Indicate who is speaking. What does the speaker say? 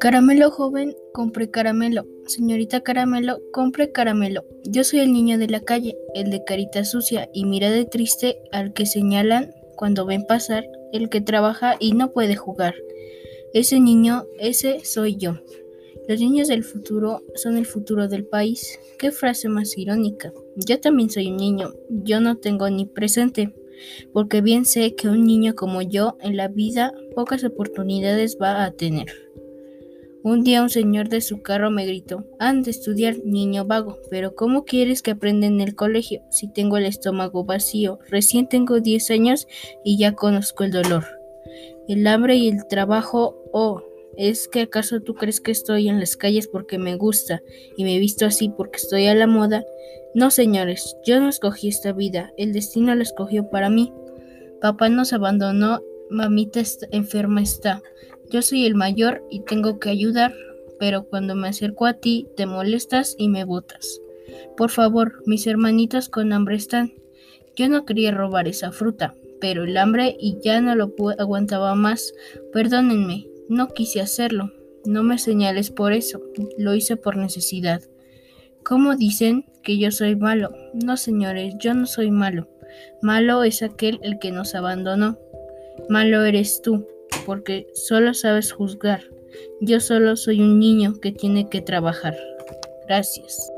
Speaker 1: Caramelo joven, compre caramelo. Señorita Caramelo, compre caramelo. Yo soy el niño de la calle, el de carita sucia y mira de triste al que señalan cuando ven pasar, el que trabaja y no puede jugar. Ese niño, ese soy yo. Los niños del futuro son el futuro del país. Qué frase más irónica. Yo también soy un niño. Yo no tengo ni presente, porque bien sé que un niño como yo en la vida pocas oportunidades va a tener. Un día un señor de su carro me gritó, han de estudiar, niño vago, pero ¿cómo quieres que aprenda en el colegio si tengo el estómago vacío? Recién tengo 10 años y ya conozco el dolor. El hambre y el trabajo, oh, ¿es que acaso tú crees que estoy en las calles porque me gusta y me visto así porque estoy a la moda? No, señores, yo no escogí esta vida, el destino la escogió para mí. Papá nos abandonó, mamita enferma está. Yo soy el mayor y tengo que ayudar, pero cuando me acerco a ti te molestas y me botas. Por favor, mis hermanitos con hambre están. Yo no quería robar esa fruta, pero el hambre y ya no lo aguantaba más. Perdónenme, no quise hacerlo. No me señales por eso, lo hice por necesidad. ¿Cómo dicen que yo soy malo? No, señores, yo no soy malo. Malo es aquel el que nos abandonó. Malo eres tú porque solo sabes juzgar. Yo solo soy un niño que tiene que trabajar. Gracias.